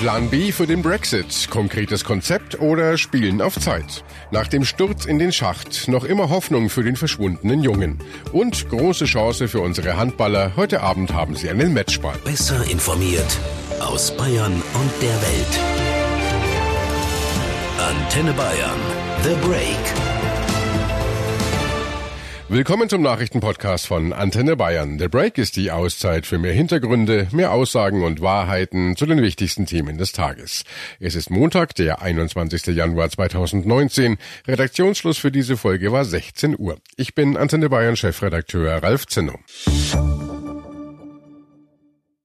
Plan B für den Brexit, konkretes Konzept oder Spielen auf Zeit. Nach dem Sturz in den Schacht noch immer Hoffnung für den verschwundenen Jungen. Und große Chance für unsere Handballer. Heute Abend haben sie einen Matchball. Besser informiert aus Bayern und der Welt. Antenne Bayern. The Break. Willkommen zum Nachrichtenpodcast von Antenne Bayern. The Break ist die Auszeit für mehr Hintergründe, mehr Aussagen und Wahrheiten zu den wichtigsten Themen des Tages. Es ist Montag, der 21. Januar 2019. Redaktionsschluss für diese Folge war 16 Uhr. Ich bin Antenne Bayern Chefredakteur Ralf Zinno.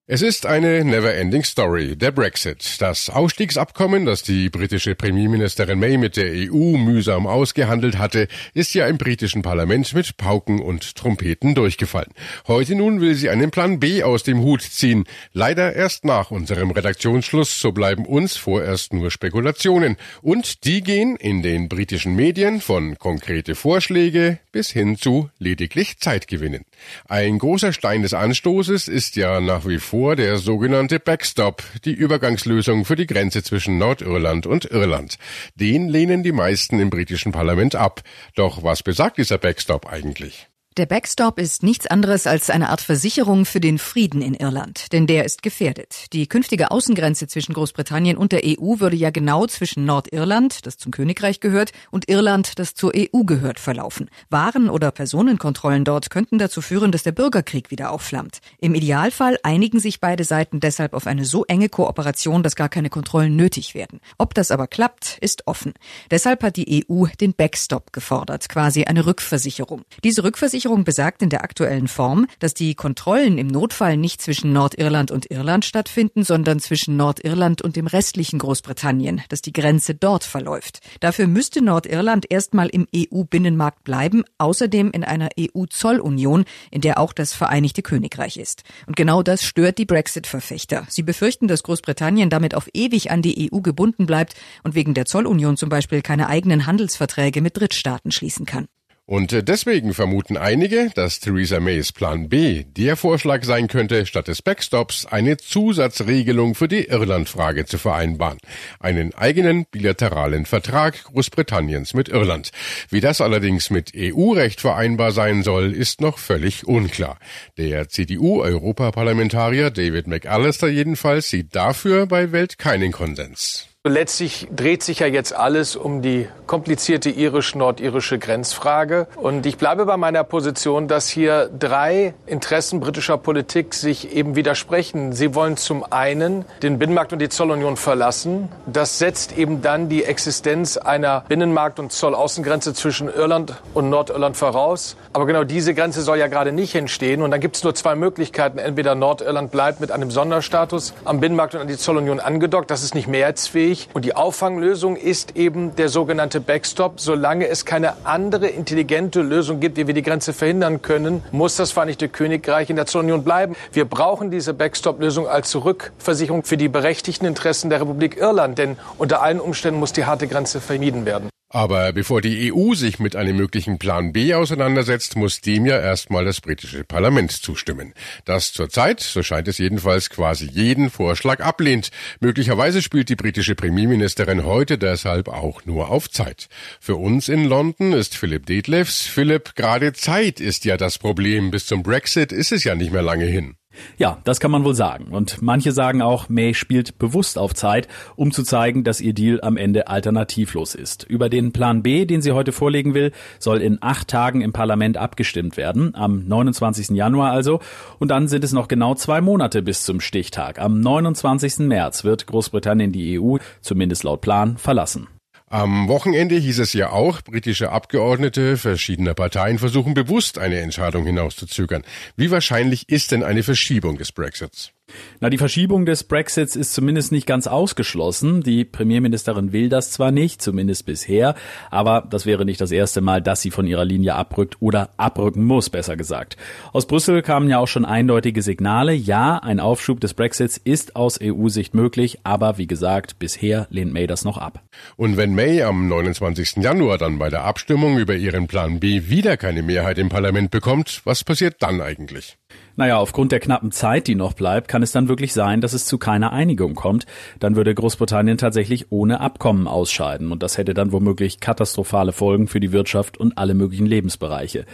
Es ist eine never-ending Story, der Brexit. Das Ausstiegsabkommen, das die britische Premierministerin May mit der EU mühsam ausgehandelt hatte, ist ja im britischen Parlament mit Pauken und Trompeten durchgefallen. Heute nun will sie einen Plan B aus dem Hut ziehen. Leider erst nach unserem Redaktionsschluss, so bleiben uns vorerst nur Spekulationen. Und die gehen in den britischen Medien von konkrete Vorschläge bis hin zu lediglich Zeitgewinnen. Ein großer Stein des Anstoßes ist ja nach wie vor vor der sogenannte Backstop, die Übergangslösung für die Grenze zwischen Nordirland und Irland. Den lehnen die meisten im britischen Parlament ab. Doch was besagt dieser Backstop eigentlich? Der Backstop ist nichts anderes als eine Art Versicherung für den Frieden in Irland, denn der ist gefährdet. Die künftige Außengrenze zwischen Großbritannien und der EU würde ja genau zwischen Nordirland, das zum Königreich gehört, und Irland, das zur EU gehört, verlaufen. Waren- oder Personenkontrollen dort könnten dazu führen, dass der Bürgerkrieg wieder aufflammt. Im Idealfall einigen sich beide Seiten deshalb auf eine so enge Kooperation, dass gar keine Kontrollen nötig werden. Ob das aber klappt, ist offen. Deshalb hat die EU den Backstop gefordert, quasi eine Rückversicherung. Diese Rückversicherung Versicherung besagt in der aktuellen Form, dass die Kontrollen im Notfall nicht zwischen Nordirland und Irland stattfinden, sondern zwischen Nordirland und dem restlichen Großbritannien, dass die Grenze dort verläuft. Dafür müsste Nordirland erstmal im EU-Binnenmarkt bleiben, außerdem in einer EU-Zollunion, in der auch das Vereinigte Königreich ist. Und genau das stört die Brexit-Verfechter. Sie befürchten, dass Großbritannien damit auf ewig an die EU gebunden bleibt und wegen der Zollunion zum Beispiel keine eigenen Handelsverträge mit Drittstaaten schließen kann. Und äh, deswegen vermuten einige, dass Theresa Mays Plan B der Vorschlag sein könnte, statt des Backstops eine Zusatzregelung für die Irlandfrage zu vereinbaren. Einen eigenen bilateralen Vertrag Großbritanniens mit Irland. Wie das allerdings mit EU-Recht vereinbar sein soll, ist noch völlig unklar. Der CDU-Europaparlamentarier David McAllister jedenfalls sieht dafür bei Welt keinen Konsens. Letztlich dreht sich ja jetzt alles um die komplizierte irisch-nordirische Grenzfrage. Und ich bleibe bei meiner Position, dass hier drei Interessen britischer Politik sich eben widersprechen. Sie wollen zum einen den Binnenmarkt und die Zollunion verlassen. Das setzt eben dann die Existenz einer Binnenmarkt- und Zollaußengrenze zwischen Irland und Nordirland voraus. Aber genau diese Grenze soll ja gerade nicht entstehen. Und dann gibt es nur zwei Möglichkeiten. Entweder Nordirland bleibt mit einem Sonderstatus am Binnenmarkt und an die Zollunion angedockt. Das ist nicht mehrheitsfähig wichtig. Und die Auffanglösung ist eben der sogenannte Backstop. Solange es keine andere intelligente Lösung gibt, wie wir die Grenze verhindern können, muss das Vereinigte Königreich in der Zollunion bleiben. Wir brauchen diese Backstop-Lösung als Rückversicherung für die berechtigten Interessen der Republik Irland. Denn unter allen Umständen muss die harte Grenze vermieden werden. Aber bevor die EU sich mit einem möglichen Plan B auseinandersetzt, muss dem ja erstmal das britische Parlament zustimmen. Das zurzeit, so scheint es jedenfalls, quasi jeden Vorschlag ablehnt. Möglicherweise spielt die britische Premierministerin heute deshalb auch nur auf Zeit. Für uns in London ist Philipp Detlefs. Philipp, gerade Zeit ist ja das Problem. Bis zum Brexit ist es ja nicht mehr lange hin. Ja, das kann man wohl sagen. Und manche sagen auch, May spielt bewusst auf Zeit, um zu zeigen, dass ihr Deal am Ende alternativlos ist. Über den Plan B, den sie heute vorlegen will, soll in acht Tagen im Parlament abgestimmt werden, am 29. Januar also. Und dann sind es noch genau zwei Monate bis zum Stichtag. Am 29. März wird Großbritannien die EU, zumindest laut Plan, verlassen. Am Wochenende hieß es ja auch, britische Abgeordnete verschiedener Parteien versuchen bewusst eine Entscheidung hinauszuzögern. Wie wahrscheinlich ist denn eine Verschiebung des Brexits? Na, die Verschiebung des Brexits ist zumindest nicht ganz ausgeschlossen. Die Premierministerin will das zwar nicht, zumindest bisher, aber das wäre nicht das erste Mal, dass sie von ihrer Linie abrückt oder abrücken muss, besser gesagt. Aus Brüssel kamen ja auch schon eindeutige Signale. Ja, ein Aufschub des Brexits ist aus EU-Sicht möglich, aber wie gesagt, bisher lehnt May das noch ab. Und wenn May am 29. Januar dann bei der Abstimmung über ihren Plan B wieder keine Mehrheit im Parlament bekommt, was passiert dann eigentlich? Naja, aufgrund der knappen Zeit, die noch bleibt, kann es dann wirklich sein, dass es zu keiner Einigung kommt. Dann würde Großbritannien tatsächlich ohne Abkommen ausscheiden und das hätte dann womöglich katastrophale Folgen für die Wirtschaft und alle möglichen Lebensbereiche.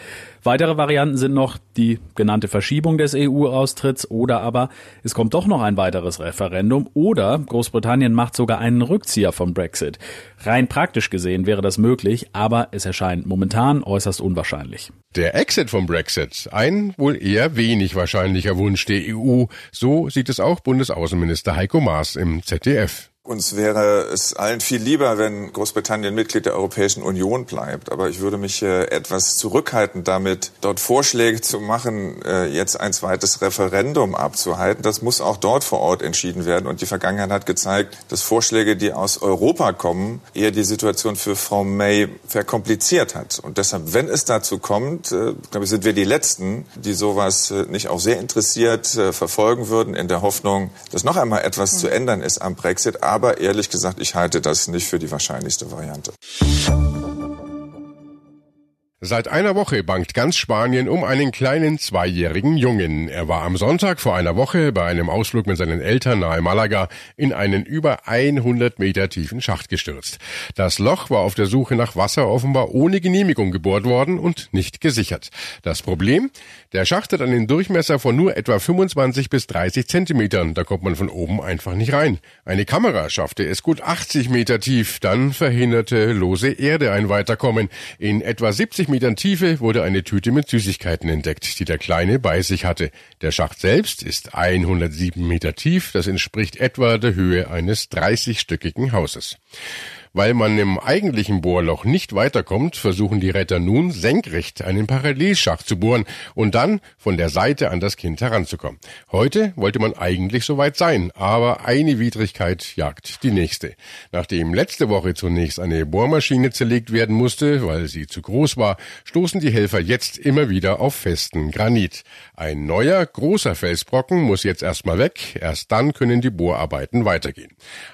Weitere Varianten sind noch die genannte Verschiebung des EU-Austritts oder aber es kommt doch noch ein weiteres Referendum oder Großbritannien macht sogar einen Rückzieher vom Brexit. Rein praktisch gesehen wäre das möglich, aber es erscheint momentan äußerst unwahrscheinlich. Der Exit vom Brexit, ein wohl eher wenig wahrscheinlicher Wunsch der EU, so sieht es auch Bundesaußenminister Heiko Maas im ZDF. Uns wäre es allen viel lieber, wenn Großbritannien Mitglied der Europäischen Union bleibt. Aber ich würde mich äh, etwas zurückhalten damit, dort Vorschläge zu machen, äh, jetzt ein zweites Referendum abzuhalten. Das muss auch dort vor Ort entschieden werden. Und die Vergangenheit hat gezeigt, dass Vorschläge, die aus Europa kommen, eher die Situation für Frau May verkompliziert hat. Und deshalb, wenn es dazu kommt, äh, glaube ich, sind wir die Letzten, die sowas nicht auch sehr interessiert verfolgen würden, in der Hoffnung, dass noch einmal etwas zu ändern ist am Brexit aber ehrlich gesagt, ich halte das nicht für die wahrscheinlichste Variante. Seit einer Woche bangt ganz Spanien um einen kleinen zweijährigen Jungen. Er war am Sonntag vor einer Woche bei einem Ausflug mit seinen Eltern nahe Malaga in einen über 100 Meter tiefen Schacht gestürzt. Das Loch war auf der Suche nach Wasser offenbar ohne Genehmigung gebohrt worden und nicht gesichert. Das Problem? Der Schacht hat einen Durchmesser von nur etwa 25 bis 30 Zentimetern. Da kommt man von oben einfach nicht rein. Eine Kamera schaffte es gut 80 Meter tief. Dann verhinderte lose Erde ein Weiterkommen. In etwa 70 Metern Tiefe wurde eine Tüte mit Süßigkeiten entdeckt, die der Kleine bei sich hatte. Der Schacht selbst ist 107 Meter tief, das entspricht etwa der Höhe eines 30-stöckigen Hauses. Weil man im eigentlichen Bohrloch nicht weiterkommt, versuchen die Retter nun senkrecht einen Parallelschacht zu bohren und dann von der Seite an das Kind heranzukommen. Heute wollte man eigentlich soweit sein, aber eine Widrigkeit jagt die nächste. Nachdem letzte Woche zunächst eine Bohrmaschine zerlegt werden musste, weil sie zu groß war, stoßen die Helfer jetzt immer wieder auf festen Granit. Ein neuer, großer Felsbrocken muss jetzt erstmal weg, erst dann können die Bohrarbeiten weitergehen.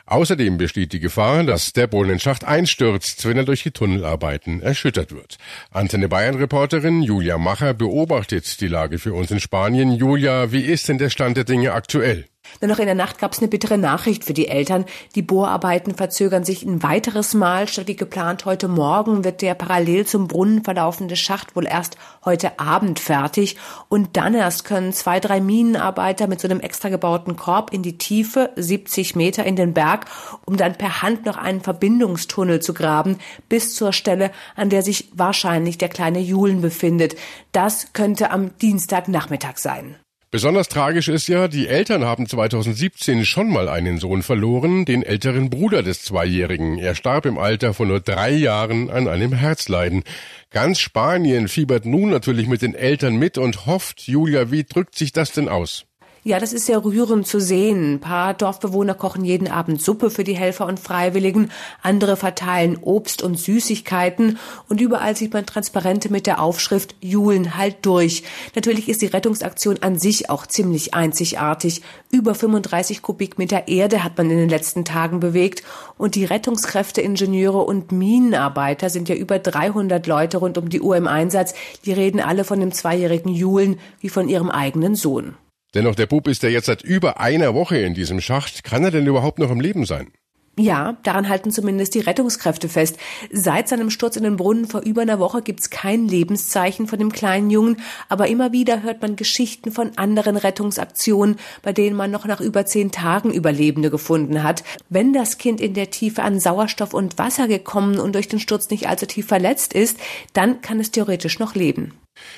Außerdem besteht die Gefahr, dass der Boden Tunnelschacht einstürzt, wenn er durch die Tunnelarbeiten erschüttert wird. Antenne Bayern Reporterin Julia Macher beobachtet die Lage für uns in Spanien. Julia, wie ist denn der Stand der Dinge aktuell? Nur noch in der Nacht gab es eine bittere Nachricht für die Eltern. Die Bohrarbeiten verzögern sich ein weiteres Mal. Statt wie geplant heute Morgen wird der parallel zum Brunnen verlaufende Schacht wohl erst heute Abend fertig. Und dann erst können zwei, drei Minenarbeiter mit so einem extra gebauten Korb in die Tiefe, 70 Meter in den Berg, um dann per Hand noch einen Verbindungstunnel zu graben, bis zur Stelle, an der sich wahrscheinlich der kleine Julen befindet. Das könnte am Dienstagnachmittag sein. Besonders tragisch ist ja, die Eltern haben 2017 schon mal einen Sohn verloren, den älteren Bruder des Zweijährigen. Er starb im Alter von nur drei Jahren an einem Herzleiden. Ganz Spanien fiebert nun natürlich mit den Eltern mit und hofft, Julia, wie drückt sich das denn aus? Ja, das ist sehr rührend zu sehen. Ein paar Dorfbewohner kochen jeden Abend Suppe für die Helfer und Freiwilligen, andere verteilen Obst und Süßigkeiten und überall sieht man Transparente mit der Aufschrift Julen halt durch. Natürlich ist die Rettungsaktion an sich auch ziemlich einzigartig. Über 35 Kubikmeter Erde hat man in den letzten Tagen bewegt und die Rettungskräfte, Ingenieure und Minenarbeiter sind ja über 300 Leute rund um die Uhr im Einsatz. Die reden alle von dem zweijährigen Julen wie von ihrem eigenen Sohn. Dennoch, der Bub ist ja jetzt seit über einer Woche in diesem Schacht. Kann er denn überhaupt noch im Leben sein? Ja, daran halten zumindest die Rettungskräfte fest. Seit seinem Sturz in den Brunnen vor über einer Woche gibt's kein Lebenszeichen von dem kleinen Jungen, aber immer wieder hört man Geschichten von anderen Rettungsaktionen, bei denen man noch nach über zehn Tagen Überlebende gefunden hat. Wenn das Kind in der Tiefe an Sauerstoff und Wasser gekommen und durch den Sturz nicht allzu tief verletzt ist, dann kann es theoretisch noch leben.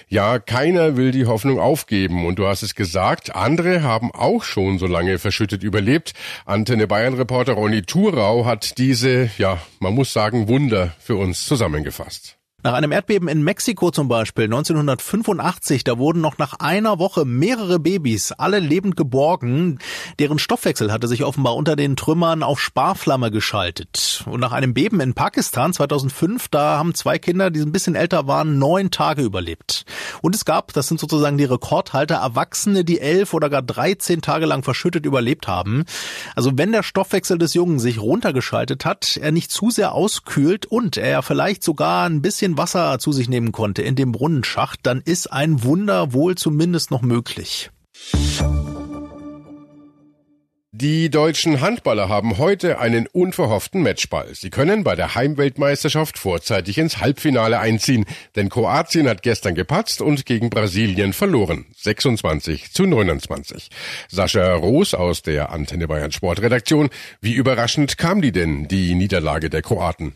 Ja, keiner will die Hoffnung aufgeben. Und du hast es gesagt, andere haben auch schon so lange verschüttet überlebt. Antenne Bayern Reporter Ronny Thurau hat diese, ja, man muss sagen, Wunder für uns zusammengefasst. Nach einem Erdbeben in Mexiko zum Beispiel 1985, da wurden noch nach einer Woche mehrere Babys, alle lebend geborgen. Deren Stoffwechsel hatte sich offenbar unter den Trümmern auf Sparflamme geschaltet. Und nach einem Beben in Pakistan 2005, da haben zwei Kinder, die ein bisschen älter waren, neun Tage überlebt. Und es gab, das sind sozusagen die Rekordhalter, Erwachsene, die elf oder gar 13 Tage lang verschüttet überlebt haben. Also wenn der Stoffwechsel des Jungen sich runtergeschaltet hat, er nicht zu sehr auskühlt und er vielleicht sogar ein bisschen bisschen Wasser zu sich nehmen konnte in dem Brunnenschacht, dann ist ein Wunder wohl zumindest noch möglich. Die deutschen Handballer haben heute einen unverhofften Matchball. Sie können bei der Heimweltmeisterschaft vorzeitig ins Halbfinale einziehen, denn Kroatien hat gestern gepatzt und gegen Brasilien verloren. 26 zu 29. Sascha Roos aus der Antenne Bayern Sportredaktion. Wie überraschend kam die denn, die Niederlage der Kroaten?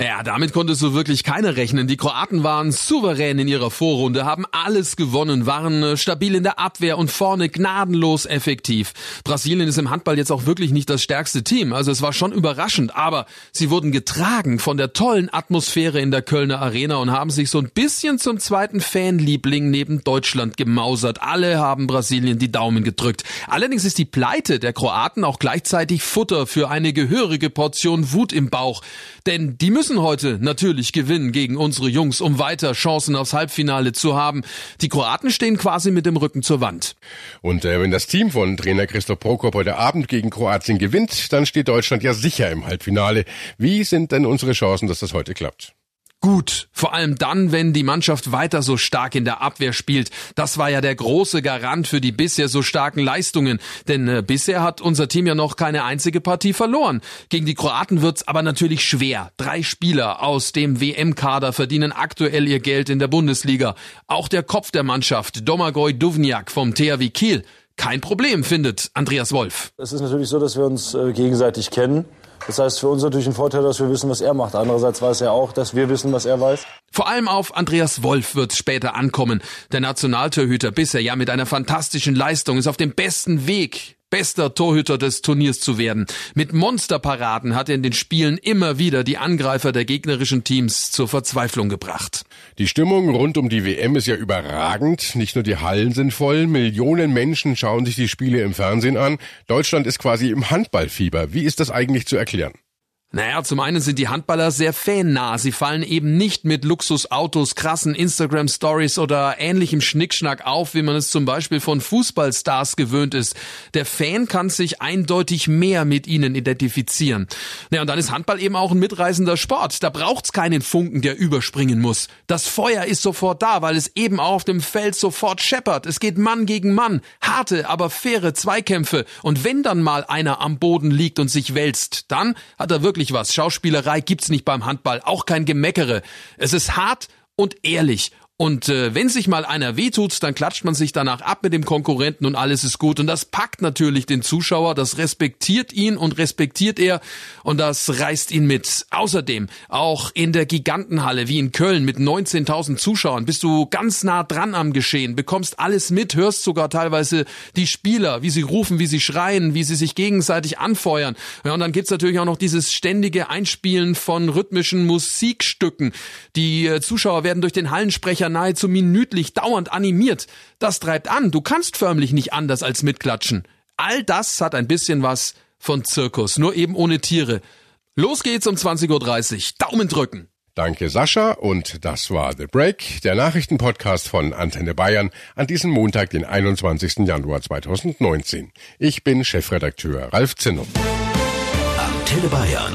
Ja, damit konntest du wirklich keiner rechnen. Die Kroaten waren souverän in ihrer Vorrunde, haben alles gewonnen, waren äh, stabil in der Abwehr und vorne gnadenlos effektiv. Brasilien ist im Handball jetzt auch wirklich nicht das stärkste Team, also es war schon überraschend, aber sie wurden getragen von der tollen Atmosphäre in der Kölner Arena und haben sich so ein bisschen zum zweiten Fanliebling neben Deutschland gemausert. Alle haben Brasilien die Daumen gedrückt. Allerdings ist die Pleite der Kroaten auch gleichzeitig Futter für eine gehörige Portion Wut im Bauch, denn die heute natürlich gewinnen gegen unsere Jungs, um weiter Chancen aufs Halbfinale zu haben. Die Kroaten stehen quasi mit dem Rücken zur Wand. Und äh, wenn das Team von Trainer Christoph Prokop heute Abend gegen Kroatien gewinnt, dann steht Deutschland ja sicher im Halbfinale. Wie sind denn unsere Chancen, dass das heute klappt? Gut. Vor allem dann, wenn die Mannschaft weiter so stark in der Abwehr spielt. Das war ja der große Garant für die bisher so starken Leistungen. Denn äh, bisher hat unser Team ja noch keine einzige Partie verloren. Gegen die Kroaten wird's aber natürlich schwer. Drei Spieler aus dem WM-Kader verdienen aktuell ihr Geld in der Bundesliga. Auch der Kopf der Mannschaft, Domagoj Duvniak vom THW Kiel. Kein Problem, findet Andreas Wolf. Es ist natürlich so, dass wir uns äh, gegenseitig kennen. Das heißt, für uns natürlich ein Vorteil, dass wir wissen, was er macht. Andererseits weiß er auch, dass wir wissen, was er weiß. Vor allem auf Andreas Wolf wird später ankommen. Der Nationaltorhüter bisher ja mit einer fantastischen Leistung ist auf dem besten Weg, bester Torhüter des Turniers zu werden. Mit Monsterparaden hat er in den Spielen immer wieder die Angreifer der gegnerischen Teams zur Verzweiflung gebracht. Die Stimmung rund um die WM ist ja überragend. Nicht nur die Hallen sind voll, Millionen Menschen schauen sich die Spiele im Fernsehen an. Deutschland ist quasi im Handballfieber. Wie ist das eigentlich zu erklären? Naja, zum einen sind die Handballer sehr fannah. Sie fallen eben nicht mit Luxusautos, krassen Instagram-Stories oder ähnlichem Schnickschnack auf, wie man es zum Beispiel von Fußballstars gewöhnt ist. Der Fan kann sich eindeutig mehr mit ihnen identifizieren. Naja, und dann ist Handball eben auch ein mitreisender Sport. Da braucht's keinen Funken, der überspringen muss. Das Feuer ist sofort da, weil es eben auch auf dem Feld sofort scheppert. Es geht Mann gegen Mann. Harte, aber faire Zweikämpfe. Und wenn dann mal einer am Boden liegt und sich wälzt, dann hat er wirklich wirklich was. Schauspielerei gibt's nicht beim Handball, auch kein Gemeckere. Es ist hart und ehrlich und äh, wenn sich mal einer wehtut, dann klatscht man sich danach ab mit dem Konkurrenten und alles ist gut. Und das packt natürlich den Zuschauer, das respektiert ihn und respektiert er und das reißt ihn mit. Außerdem, auch in der Gigantenhalle wie in Köln mit 19.000 Zuschauern bist du ganz nah dran am Geschehen, bekommst alles mit, hörst sogar teilweise die Spieler, wie sie rufen, wie sie schreien, wie sie sich gegenseitig anfeuern. Ja, und dann gibt's natürlich auch noch dieses ständige Einspielen von rhythmischen Musikstücken. Die äh, Zuschauer werden durch den Hallensprecher nahezu minütlich dauernd animiert. Das treibt an. Du kannst förmlich nicht anders als mitklatschen. All das hat ein bisschen was von Zirkus, nur eben ohne Tiere. Los geht's um 20.30 Uhr. Daumen drücken. Danke Sascha und das war The Break, der Nachrichtenpodcast von Antenne Bayern an diesem Montag, den 21. Januar 2019. Ich bin Chefredakteur Ralf Zinno. Antenne Bayern.